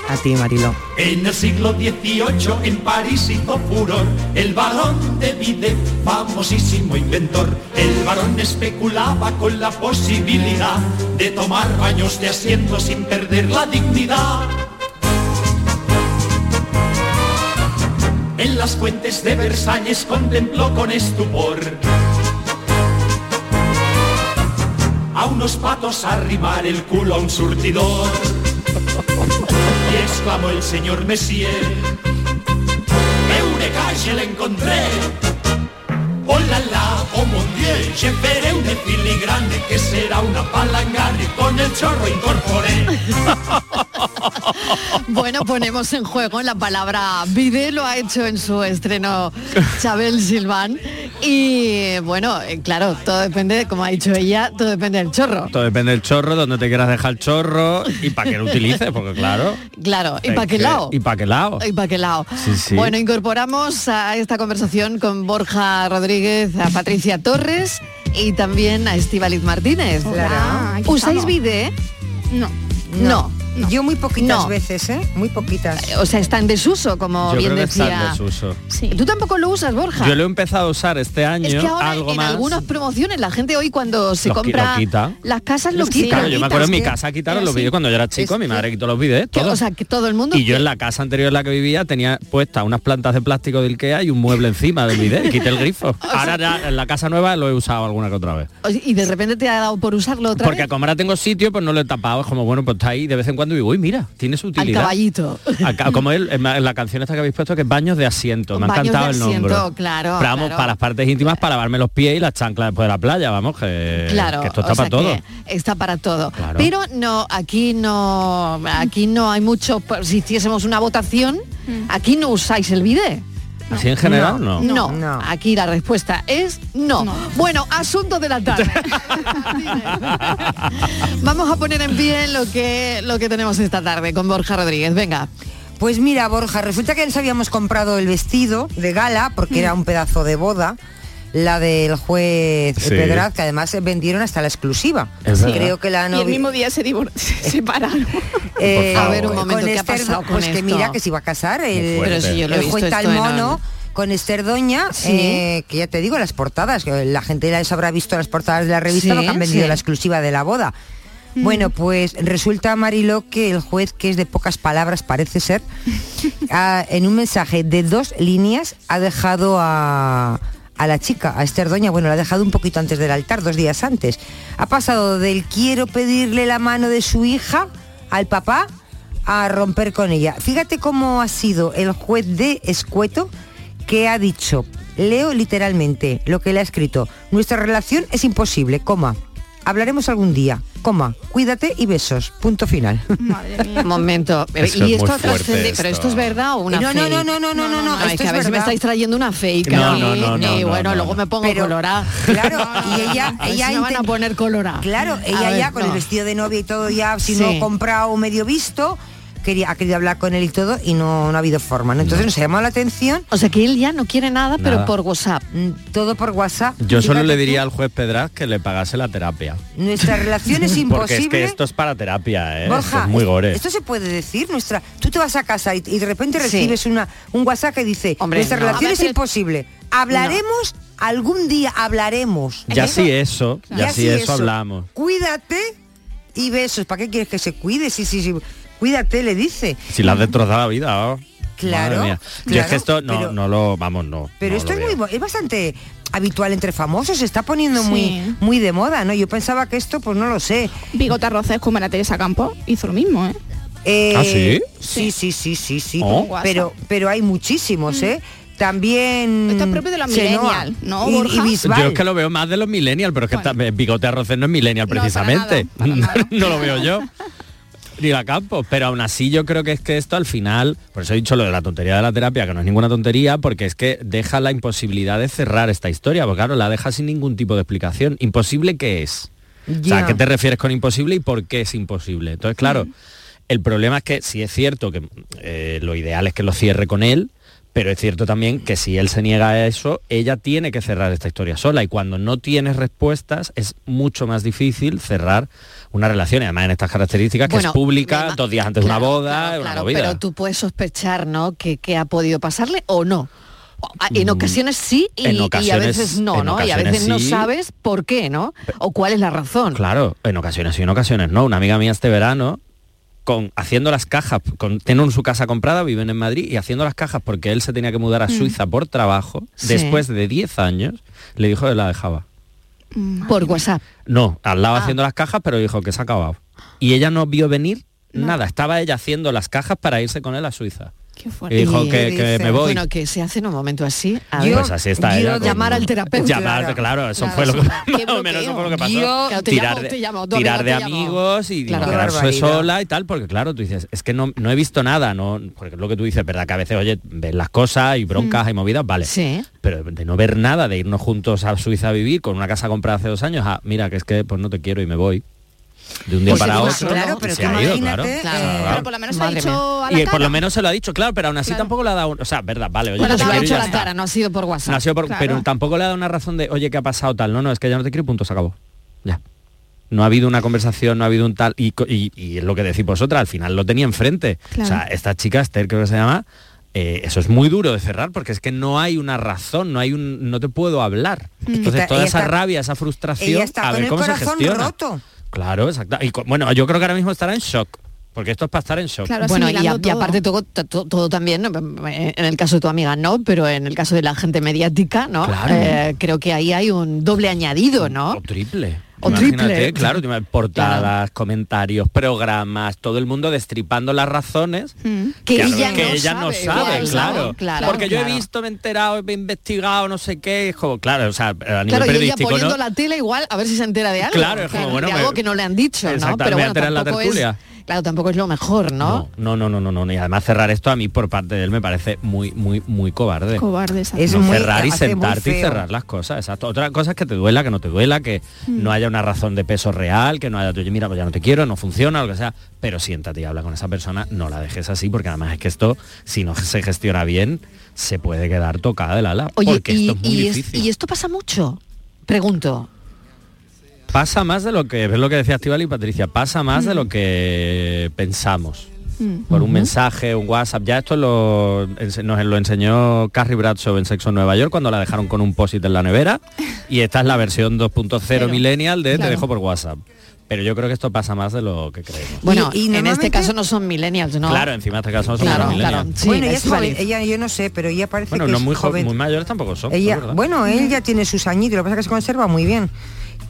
A ti, Marilo. En el siglo XVIII en París hizo furor el varón de Bidet, famosísimo inventor. El varón especulaba con la posibilidad de tomar baños de asiento sin perder la dignidad. En las fuentes de Versalles contempló con estupor a unos patos arrimar el culo a un surtidor. Y exclamó el señor Messier, Eureka, je l'encontré. Oh la la, oh mon dieu, je ferai una filigrane que será una palangana y con el chorro incorporé. Bueno, ponemos en juego la palabra bidet, lo ha hecho en su estreno Chabel Silván. Y bueno, eh, claro, todo depende, como ha dicho ella, todo depende del chorro. Todo depende del chorro, donde te quieras dejar el chorro y para qué lo utilices, porque claro. Claro, ¿y para qué que- lado? ¿Y para qué lado? ¿Y para qué lado? Sí, sí. Bueno, incorporamos a esta conversación con Borja Rodríguez, a Patricia Torres y también a Estivaliz Martínez. Hola, ¿Usáis bidet? No. No. Yo muy poquitas No. veces, ¿eh? Muy poquitas. O sea, está en desuso, como Yo bien creo que está en decía. desuso. ¿Tú tampoco lo usas, Borja? Yo lo he empezado a usar este año, es que ahora algo en más. algunas promociones la gente hoy cuando se Los qui- compra lo quita. las casas lo Sí, quita. claro, yo me acuerdo en mi casa quitaron los vídeos cuando yo era chico, mi madre quitó los vídeos, o sea, que todo el mundo... Y yo en la casa anterior en la que vivía tenía puestas unas plantas de plástico de Ikea y un mueble encima del bidet, quité el grifo. Ahora ya en la casa nueva lo he usado alguna que otra vez. Y de repente te ha dado por usarlo otra Porque vez. como ahora tengo sitio, pues no lo he tapado. Es como, bueno, pues está ahí de vez en cuando y digo, uy, mira, tiene su Al utilidad. caballito. Acá, como él, en la canción esta que habéis puesto, que es baños de asiento. Me ha encantado el nombre. claro, claro. para las partes íntimas, para lavarme los pies y las chanclas después de la playa, vamos, que, Claro, que esto está o sea para todo. que Está para todo. Claro. Pero no, aquí no, aquí no hay mucho. por- Si hiciésemos una votación, aquí no usáis el bidet. Así en general, no. No, aquí la respuesta es no. Bueno, asunto de la tarde. Vamos a poner en pie lo que, lo que tenemos esta tarde con Borja Rodríguez. Venga. Pues mira, Borja, resulta que nos habíamos comprado el vestido de gala porque era un pedazo de boda. La del juez Sí. Pedraz, que además vendieron hasta la exclusiva. Creo que la Y el mismo día se, separaron. Favor. A ver, un momento, con ¿qué ha Esther pasado con pues que mira que se iba a casar el, fuerte. Pero si yo lo he el juez tal en mono con Esther Doña, Sí. eh, que ya te digo, las portadas, que la gente les habrá visto las portadas de la revista, Sí, lo que han vendido sí. la exclusiva de la boda. Mm. Bueno, pues resulta, Marilo, que el juez, que es de pocas palabras, parece ser, ha- en un mensaje de dos líneas ha dejado a, a la chica, a Esther Doña, bueno, la ha dejado un poquito antes del altar, dos días antes. Ha pasado del quiero pedirle la mano de su hija al papá a romper con ella. Fíjate cómo ha sido el juez de Escueto que ha dicho, leo literalmente lo que le ha escrito, nuestra relación es imposible, coma, hablaremos algún día, coma, cuídate y besos, punto final. Un momento. Es que y es esto trascende, pero esto es verdad o una No, no, fake? no, no, no, no, no, no, es esto que a es ver si me estáis trayendo una fake. No, no, no, no, y no, bueno, no. luego me pongo Pero, colorada. Claro, y ella, ella si van a poner colorada. Claro, ella ver, ya con el no. vestido de novia y todo ya, si Sí. no comprado medio visto, quería, ha querido hablar con él y todo y no, no ha habido forma, ¿no? Entonces nos ha llamado la atención. O sea que él ya no quiere nada, pero por WhatsApp. Todo por WhatsApp. Yo solo le tú, diría al juez Pedraz que le pagase la terapia. Nuestra relación es Porque es imposible. que esto es para terapia, ¿eh? Esto Borja, es muy gore. esto se puede decir, nuestra, tú te vas a casa y, y de repente Sí. recibes una, un WhatsApp que dice, Hombre, nuestra no. relación ver, es imposible. Hablaremos algún día, hablaremos. Ya sí eso, ya sí eso hablamos. Cuídate y besos. ¿Para qué quieres que se cuide? Sí, sí, sí. Cuídate, le dice. Si la has destrozado la vida, oh. Claro. Yo es claro, que esto no, pero- no lo, vamos, no. Pero no esto es muy es bastante habitual entre famosos, se está poniendo Sí. muy muy de moda, ¿no? Yo pensaba que esto, pues no lo sé. Bigote Arroces como la Teresa Campos hizo lo mismo, ¿eh? Eh, ¿Ah, sí? Sí, sí, sí, sí, sí. Oh. Pero, pero hay muchísimos, ¿eh? También. Esto es propio de los millennial, ¿no, y- Borja? Y, Bisbal. Yo es que lo veo más de los millennials, pero es que esta- Bigote Arroces no es millennial precisamente. no lo veo yo. Ni la campo, pero aún así yo creo que es que esto al final, por eso he dicho lo de la tontería de la terapia, que no es ninguna tontería, porque es que deja la imposibilidad de cerrar esta historia, porque claro, la deja sin ningún tipo de explicación. ¿Imposible qué es? O sea, Ya. ¿a qué te refieres con imposible y por qué es imposible? Entonces, claro, el problema es que si es cierto que eh, lo ideal es que lo cierre con él, pero es cierto también que si él se niega a eso, ella tiene que cerrar esta historia sola y cuando no tienes respuestas es mucho más difícil cerrar una relación, y además en estas características que Bueno, es pública, dos días antes de una boda, claro, una claro, movida. pero tú puedes sospechar, ¿no? Que, que ha podido pasarle o no. En ocasiones sí y, Mm. A veces no, ¿no? Y a veces no sabes por qué, ¿no? O cuál es la razón. Claro, en ocasiones sí, en ocasiones no. Una amiga mía este verano, con, haciendo las cajas, con, tienen su casa comprada, viven en Madrid, y haciendo las cajas porque él se tenía que mudar a Mm. Suiza por trabajo, Sí. después de 10 años, le dijo que la dejaba. Por WhatsApp. No, al lado Ah. haciendo las cajas, pero dijo que se ha acabado. Y ella no vio venir nada, estaba ella haciendo las cajas para irse con él a Suiza. Y dijo que, que me voy. Bueno, que se hace en un momento así. A Yo- pues así está ella. con- llamar al terapeuta. Llamar, claro, eso Claro, fue lo que, o menos eso fue lo que pasó. Yo- Claro, te tirar llamo, de, llamo, tirar amigos y Claro. quedarse Qué sola y tal, porque claro, tú dices, es que no, no he visto nada, no, porque es lo que tú dices, verdad que a veces, oye, ves las cosas y broncas Mm. y movidas, vale. Sí. Pero de no ver nada, de irnos juntos a Suiza a vivir con una casa comprada hace dos años, a, mira, que es que pues no te quiero y me voy. De un día Pues para otro. claro, y pero se ha ido, claro. claro. Claro. Pero por lo menos se ha Madre dicho a la Y cara. por lo menos se lo ha dicho, claro, pero aún así tampoco le ha dado, o sea, verdad, vale, oye, Bueno, te lo ha a la está. cara, no ha sido por WhatsApp. No ha sido por- Claro. pero tampoco le ha dado una razón de, oye, ¿qué ha pasado tal? No, no, es que ya no te quiero, punto, se acabó. Ya. No ha habido una conversación, no ha habido un tal, y, co- y, y es lo que decís vosotras, al final lo tenía enfrente. Claro. O sea, esta chica, Esther creo que se llama, eh, eso es muy duro de cerrar porque es que no hay una razón, no hay un, no te puedo hablar. Mm. Entonces Está- toda esa está- rabia, esa frustración, Ella está a con ver el cómo se gestiona. roto. Claro, exacto. Y bueno, yo creo que ahora mismo estará en shock. Porque esto es para estar en shock. bueno, y, a- y aparte todo, to- todo, también, en el caso de tu amiga no, pero en el caso de la gente mediática, ¿no? Claro. Eh, creo que ahí hay un doble añadido, ¿no? O triple. O Imagínate, triple. claro, portadas, comentarios, programas, todo el mundo destripando las razones Que ella que no ella no sabe, claro, claro. claro, Porque yo he visto, me he enterado, he investigado, no sé qué, es como, claro, o sea, a nivel Claro, y ella periodístico, poniendo ¿no? la tele igual a ver si se entera de algo. Claro, es como, bueno, de me- algo que no le han dicho, ¿no? Pero bueno, en la es, tertulia. Claro, tampoco es lo mejor, ¿no? No, no, no, no, no, no. Y además cerrar esto a mí por parte de él me parece muy, muy, muy cobarde. Cobarde, exacto. Es no muy- cerrar y sentarte y cerrar las cosas. Exacto. Otra cosa es que te duela, que no te duela, que Mm. no haya una razón de peso real, que no haya, oye, mira, pues ya no te quiero, no funciona, lo que sea. Pero siéntate y habla con esa persona, no la dejes así, porque además es que esto, si no se gestiona bien, se puede quedar tocada del ala. Oye, porque y, esto es muy y es- difícil. y esto pasa mucho. Pregunto. Pasa más de lo que, es lo que decía Estivali y Patricia, pasa más Mm. de lo que pensamos. por un mensaje, un WhatsApp. Ya esto lo, nos lo enseñó Carrie Bradshaw en Sexo en Nueva York cuando la dejaron con un posit en la nevera y esta es la versión 2.0 millennial de te dejo por WhatsApp. Pero yo creo que esto pasa más de lo que creemos. Bueno, Y- y en este caso no son millennials, ¿no? Claro, encima en este caso no son Claro, millennials. claro. Sí, bueno, ella es joven, ella yo no sé, pero ella parece Bueno, que no es muy, jo- joven. muy mayores tampoco son. Ella, bueno, él ya tiene sus añitos, lo que pasa es que se conserva muy bien.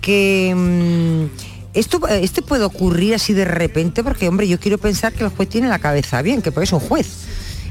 Que mm, esto, este puede ocurrir así de repente, porque hombre, yo quiero pensar que el juez tiene la cabeza bien, que porque es un juez.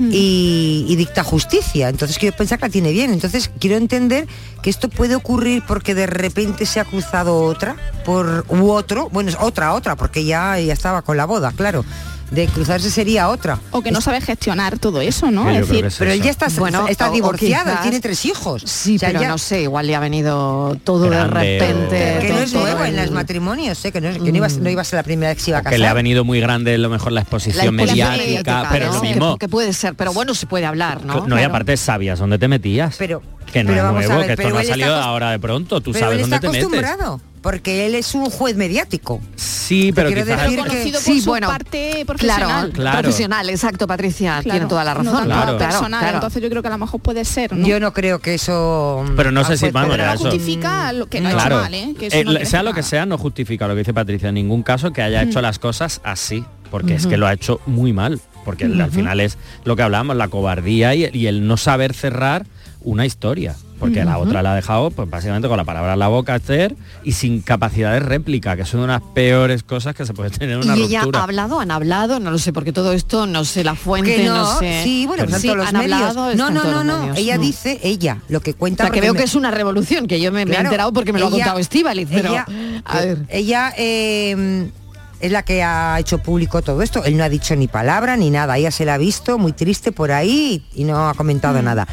Y, y dicta justicia, entonces quiero pensar que la tiene bien, entonces quiero entender que esto puede ocurrir porque de repente se ha cruzado otra por u otro, bueno es otra otra, porque ya, ya estaba con la boda, claro, de cruzarse sería otra. O que no sabe gestionar todo eso, ¿no? Es decir, es Pero él ya está, Bueno, está quizás- tiene tres hijos. Sí, O sea, pero ya- no sé, igual le ha venido todo Grande, de repente. que no es nuevo en los matrimonios, ¿eh? que, no, que no, iba, a ser- no iba a ser la primera vez que se iba a casar. que le ha venido muy grande a lo mejor la exposición la exposición mediática, pero ¿no? lo Que- mismo. Que, puede ser, pero bueno, se puede hablar, ¿no? No, y aparte sabías dónde te metías. Pero, que no pero es nuevo, ver, que esto pero no ha salido ahora de pronto, tú pero sabes él dónde te metes. acostumbrado, porque él es un juez mediático. Sí, pero quiero quizás... decir que- conocido por Sí, su bueno, parte profesional. Claro, Claro. profesional, exacto, Patricia, Claro, tiene toda la razón. No tanto personal, claro. entonces yo creo que a lo mejor puede ser, ¿no? Yo no creo que eso... Pero no sé si, vamos, Pero ya no eso- justifica lo que no ha hecho mal, ¿eh? Que eso Eh, no sea lo que sea, no justifica lo que dice Patricia en ningún caso que haya hecho Mm. las cosas así, porque es que lo ha hecho muy mal, porque al final es lo que hablamos, la cobardía y, y el no saber cerrar una historia, porque la otra la ha dejado pues básicamente con la palabra en la boca Esther y sin capacidad de réplica, que es una de las peores cosas que se puede tener en una y ella ruptura. ha hablado, han hablado, no lo sé, porque todo esto no sé la fuente, no, no, sé. sí, bueno, pues Sí, los han medios. hablado, no, no, no, no. medios. Ella Mm. dice, ella, lo que O cuenta. sea, que veo me- que es una revolución, que yo me, me he Claro, enterado porque me lo ha contado Estíbaliz, pero ella, a ver. ella eh, es la que ha hecho público todo esto. Él no ha dicho ni palabra ni nada. Ella se la ha visto muy triste por ahí y, y no ha comentado Mm. nada.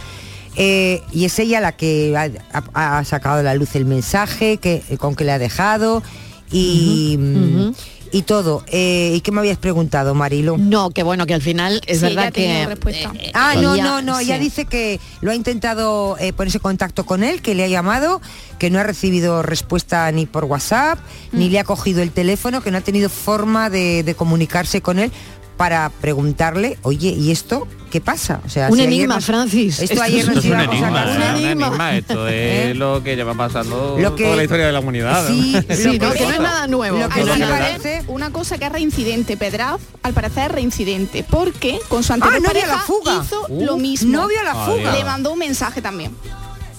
Eh, y es ella la que ha, ha- ha sacado a la luz el mensaje que, con que le ha dejado y, mm, y todo. Eh, ¿Y qué me habías preguntado, Marilo? No, que bueno, que al final es Sí, verdad ella ha tenido que... respuesta. eh, Ah, no, no, no, ella sí. dice que lo ha intentado eh, ponerse en contacto con él, que le ha llamado, que no ha recibido respuesta ni por WhatsApp, ni le ha cogido el teléfono, que no ha tenido forma de, de comunicarse con él para preguntarle, oye, ¿y esto qué pasa? O sea, Un si enigma, nos- Francis. Esto Esto ayer es nos un a. ¿eh? Un enigma. enigma. Esto es ¿Eh? lo que lleva pasando Lo que- toda la historia de la humanidad. Sí, ¿no? sí, Sí, no, que no es nada nuevo. Lo que Al parecer, una cosa que es reincidente, Pedraz, al parecer es reincidente, porque con su anterior Ah, pareja la fuga. hizo Uh, lo mismo. novio a la fuga. Le mandó un mensaje también.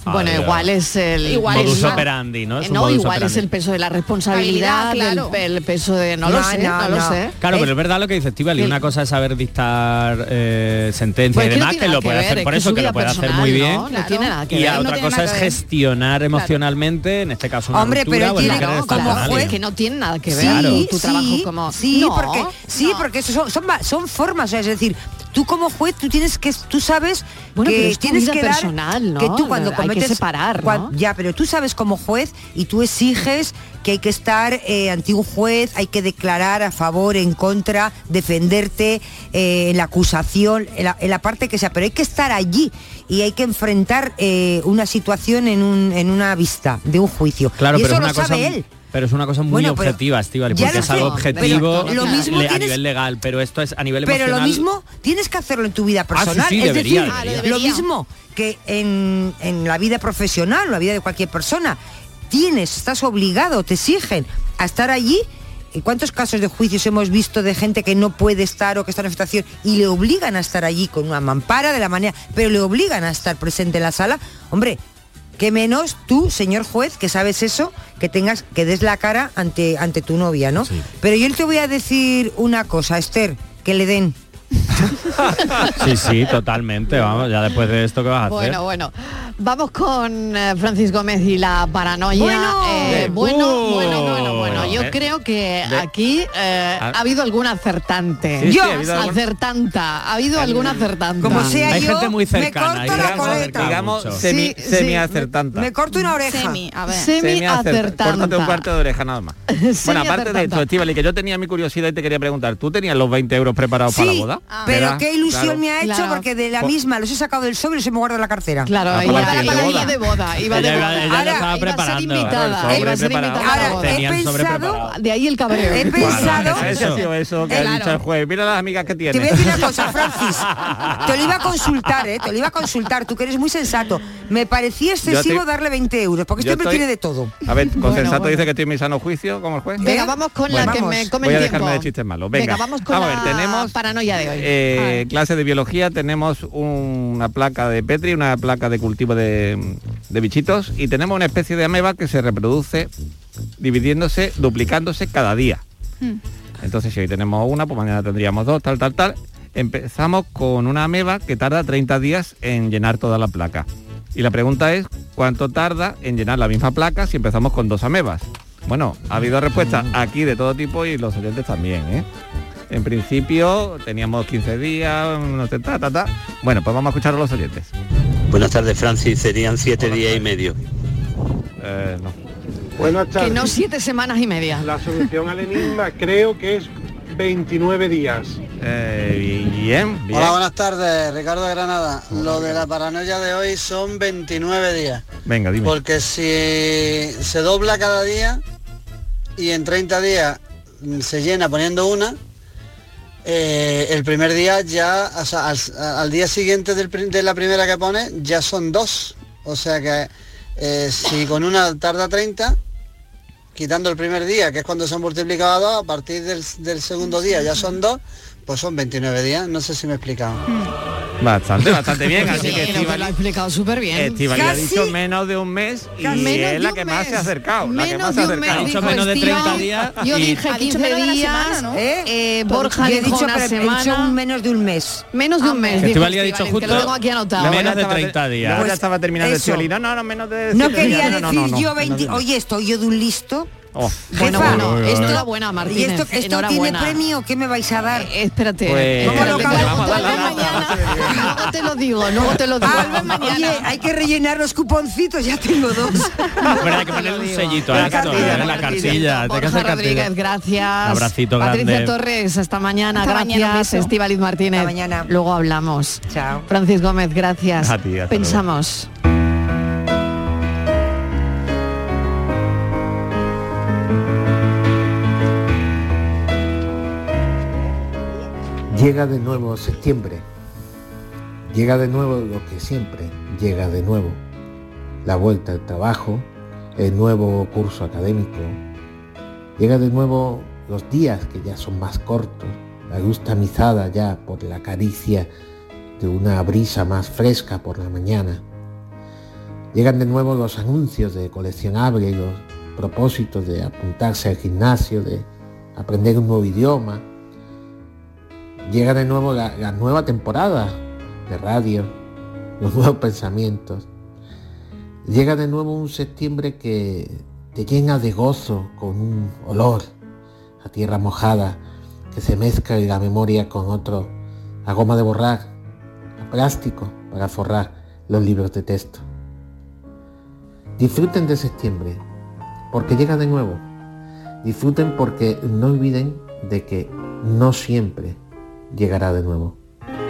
Bueno, Adiós. igual es el... Igual es modus la- operandi, ¿no? Es no, modus igual es el peso de la responsabilidad, Claro. el, el peso de... No, lo No, sé, no, no, lo sé. Claro, Es- pero es verdad lo que dice Estivali, Sí. una cosa es saber dictar eh, sentencia Pues y demás, que lo puede ver, hacer por eso, que lo puede hacer muy bien. No Claro. tiene nada que Y ver. a no otra cosa es gestionar emocionalmente, en este caso una Hombre, pero querer como juez- que no tiene nada que ver tu trabajo como... sí, porque sí, porque eso son, formas, o sea, es decir, tú como juez tú tienes que tú sabes Bueno, que pero es tu tienes vida que dar- personal, ¿no? que tú cuando Hay que cometes separar, cuan- ¿no? ya, pero tú sabes como juez y tú exiges que hay que estar eh, ante un juez, hay que declarar a favor, en contra, defenderte eh, en la acusación, en la, en la parte que sea, pero hay que estar allí y hay que enfrentar eh, una situación en, un, en una vista de un juicio. Claro, y pero eso es una lo sabe él. Pero es una cosa muy Bueno, pero- objetiva, Estivali, Ya porque lo es algo objetivo pero lo mismo le- a nivel legal, pero esto es a nivel Pero emocional. lo mismo tienes que hacerlo en tu vida personal. Ah, sí, sí, es debería, decir, debería. Ah, lo mismo que en, en la vida profesional, o la vida de cualquier persona. Tienes, estás obligado, te exigen a estar allí. ¿Y cuántos casos de juicios hemos visto de gente que no puede estar o que está en situación y le obligan a estar allí con una mampara de la manera, pero le obligan a estar presente en la sala? Hombre, que menos tú, señor juez, que sabes eso, que tengas, que des la cara ante, ante tu novia, ¿no? Pero yo te voy a decir una cosa, Esther, que le den. Sí, sí, totalmente, vamos, ya después de esto que vas a hacer. Bueno, bueno. Vamos con eh, Francis Gómez y la paranoia. Bueno. Eh, Uh. bueno, bueno, bueno, bueno. Yo De- creo que de- aquí eh, Ah. ha habido algún acertante. Sí, sí, Yo, ha habido acertanta. Ha habido algún acertante. Como sea Hay yo, gente muy me cercana. corto hay la coleta. digamos semi, Sí, semi acertanta. Me corto una oreja. Semi, a ver. Semi acertanta. Córtate un cuarto de oreja nada más. bueno, aparte de esto, acertanta. Estivali, que yo tenía mi curiosidad y te quería preguntar, ¿tú tenías los 20 euros preparados para la boda? Ah. Pero qué ilusión claro. me ha hecho Claro. porque de la Por- misma los he sacado del sobre y se me guarda en la cartera. Claro, Para de boda. de iba Ella boda. ella Ahora, estaba iba a ser invitada, iba a ser Ahora, he pensado. De ahí el cabreo. he pensado, eso que ha Claro. dicho el juez. Mira las amigas que tiene. Te voy a decir una cosa, Francis. Te lo iba a consultar, ¿eh? Te lo iba a consultar. Tú que eres muy sensato. Me parecía excesivo te- darle 20 euros, porque este Yo hombre estoy- tiene de todo. A ver, con Bueno, sensato bueno. dice que estoy en mi sano juicio, como el juez. Venga, vamos con la que me come Voy a el dejarme tiempo. de chistes malos. Venga, vamos con la tenemos, paranoia de hoy. Eh, clase de biología tenemos una placa de Petri, una placa de cultivo de, de bichitos y tenemos una especie de ameba que se reproduce dividiéndose, duplicándose cada día. Entonces si hoy tenemos una, pues mañana tendríamos dos, tal, tal, tal. Empezamos con una ameba que tarda 30 días en llenar toda la placa. Y la pregunta es, ¿cuánto tarda en llenar la misma placa si empezamos con dos amebas? Bueno, ha habido respuestas aquí de todo tipo y los oyentes también, ¿eh? En principio teníamos 15 días, no sé, ta, ta, ta. Bueno, pues vamos a escuchar a los oyentes. Buenas tardes, Francis. Serían siete días y medio. Eh, no. Buenas Que tardes. no siete semanas y media. La solución al enigma creo que es 29 días. Eh, bien, bien. Hola, buenas tardes, Ricardo de Granada. Lo de la paranoia de hoy son 29 días. Venga, dime. Porque si se dobla cada día y en 30 días se llena poniendo una, eh, el primer día ya, o sea, al, al día siguiente del de la primera que pone, ya son dos. O sea que eh, si con una tarda 30, quitando el primer día, que es cuando se han multiplicado a dos, a partir del, del segundo día ya son dos, pues son 29 días. No sé si me he explicado. Bastante, bastante bien. Así Sí, que creo que lo ha Estivali, explicado súper bien. Estivali ha Casi dicho menos de un mes y es la que más se ha mes. acercado. La que Menos más se ha de un mes, acercado. dijo menos de Estíbal. 30 días Yo y- dije Ha dicho 15 menos de una días. semana, ¿no? ¿Eh? eh, Borja Yo he dijo dicho, una dicho semana. un menos de un mes. Menos de un mes. dijo Estivali ha dicho justo lo tengo aquí anotado. Luego menos de estaba 30 días. Ya Pues estaba terminando. Estivali. No, no, no, menos de No quería decir yo no, 20... no, no. Oye, estoy yo de un listo. Oh. Bueno, Jefa, bueno, esto- enhorabuena, ¿Y Martínez. esto, esto tiene premio? ¿Qué me vais a dar? Eh, espérate. Pues- ¿Cómo lo luego te-. Luego lo digo, luego te lo digo. Ah, oye, hay que rellenar los cuponcitos, ya tengo dos. Pero hay que ponerle un sellito a La esto, en la la cartilla. Borja Rodríguez, gracias. Abracito Patricia grande. Torres, hasta mañana, Hasta mañana, gracias. beso. Estíbaliz Martínez. Hasta mañana. Luego hablamos. Chao. Francis Gómez, gracias. A ti, Pensamos. Llega de nuevo septiembre. Llega de nuevo lo que siempre llega de nuevo. La vuelta al trabajo, el nuevo curso académico. Llega de nuevo los días que ya son más cortos, la luz tamizada ya por la caricia de una brisa más fresca por la mañana. Llegan de nuevo los anuncios de coleccionables, los propósitos de apuntarse al gimnasio, de aprender un nuevo idioma, llega de nuevo la, nueva temporada de radio, los nuevos pensamientos. Llega de nuevo un septiembre que te llena de gozo con un olor a tierra mojada que se mezcla en la memoria con otro, a goma de borrar, a plástico para forrar los libros de texto. Disfruten de septiembre, porque llega de nuevo. Disfruten porque no olviden de que no siempre llegará de nuevo.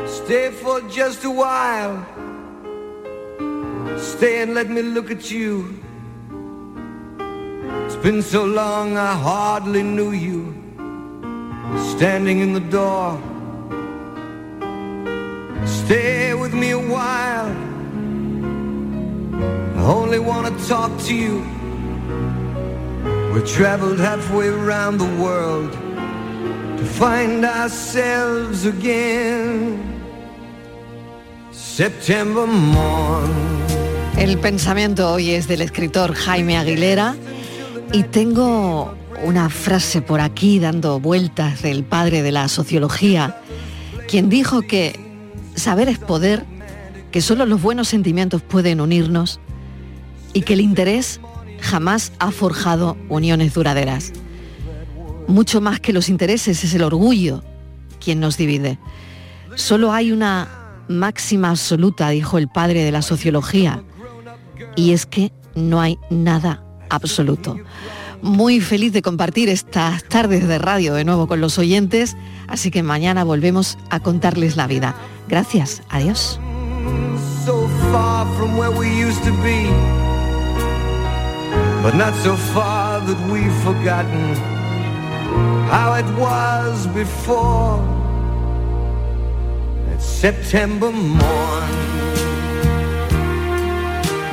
Stay for just a while. Stay and let me look at you. It's been so long I hardly knew you. Standing in the door. Stay with me a while. I only want to talk to you. We traveled halfway around the world find ourselves again. September. El pensamiento hoy es del escritor Jaime Aguilera y tengo una frase por aquí dando vueltas del padre de la sociología, quien dijo que saber es poder, que solo los buenos sentimientos pueden unirnos y que el interés jamás ha forjado uniones duraderas. Mucho más que los intereses es el orgullo quien nos divide. Solo hay una máxima absoluta, dijo el padre de la sociología, y es que no hay nada absoluto. muy feliz de compartir estas tardes de radio de nuevo con los oyentes, así que mañana volvemos a contarles la vida. Gracias, adiós. How it was before that September morn.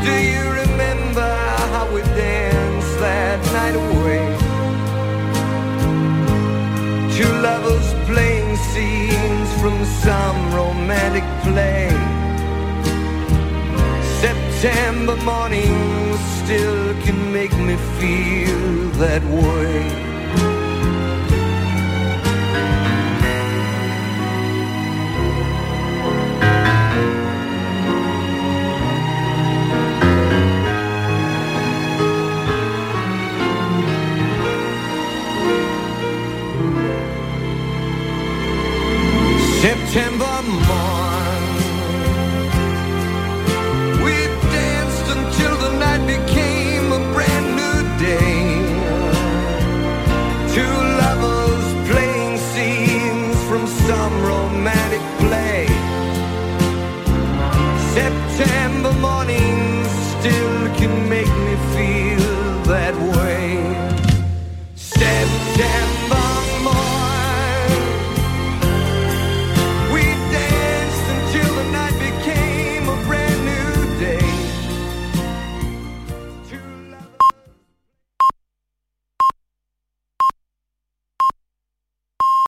Do you remember how we danced that night away? Two lovers playing scenes from some romantic play. September morning still can make me feel that way. September morning.